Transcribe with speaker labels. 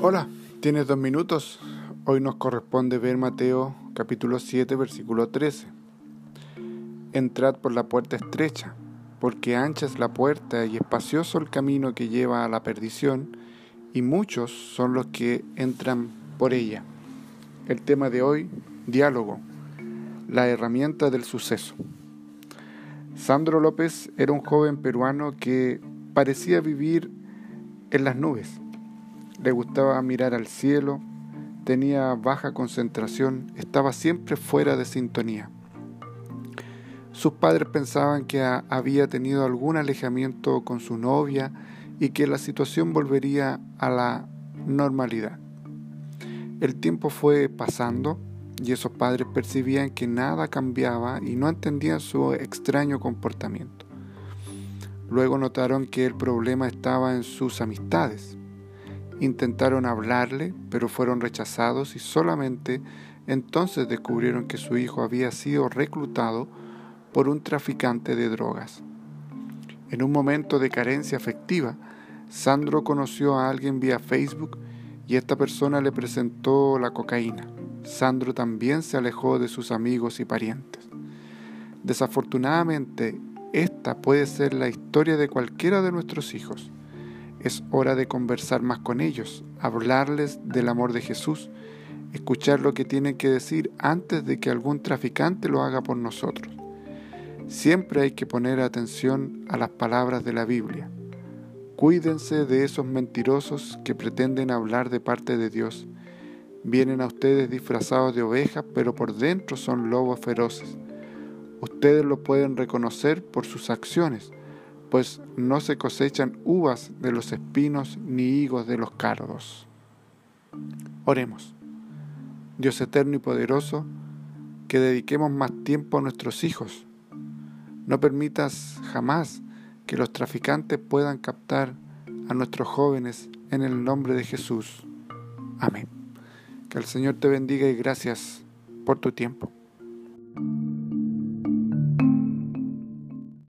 Speaker 1: Hola, tienes dos minutos. Hoy nos corresponde ver Mateo capítulo 7 versículo 13. Entrad por la puerta estrecha, porque ancha es la puerta y espacioso el camino que lleva a la perdición, y muchos son los que entran por ella. El tema de hoy, diálogo, la herramienta del suceso. Sandro López era un joven peruano que parecía vivir en las nubes le gustaba mirar al cielo, tenía baja concentración, estaba siempre fuera de sintonía. Sus padres pensaban que había tenido algún alejamiento con su novia y que la situación volvería a la normalidad. El tiempo fue pasando y esos padres percibían que nada cambiaba y no entendían su extraño comportamiento. Luego notaron que el problema estaba en sus amistades. Intentaron hablarle, pero fueron rechazados y solamente entonces descubrieron que su hijo había sido reclutado por un traficante de drogas. En un momento de carencia afectiva, Sandro conoció a alguien vía Facebook y esta persona le presentó la cocaína. Sandro también se alejó de sus amigos y parientes. Desafortunadamente, esta puede ser la historia de cualquiera de nuestros hijos. Es hora de conversar más con ellos, hablarles del amor de Jesús, escuchar lo que tienen que decir antes de que algún traficante lo haga por nosotros. Siempre hay que poner atención a las palabras de la Biblia. Cuídense de esos mentirosos que pretenden hablar de parte de Dios. Vienen a ustedes disfrazados de ovejas, pero por dentro son lobos feroces. Ustedes lo pueden reconocer por sus acciones pues no se cosechan uvas de los espinos ni higos de los cardos. Oremos. Dios eterno y poderoso, que dediquemos más tiempo a nuestros hijos. No permitas jamás que los traficantes puedan captar a nuestros jóvenes en el nombre de Jesús. Amén. Que el Señor te bendiga y gracias por tu tiempo.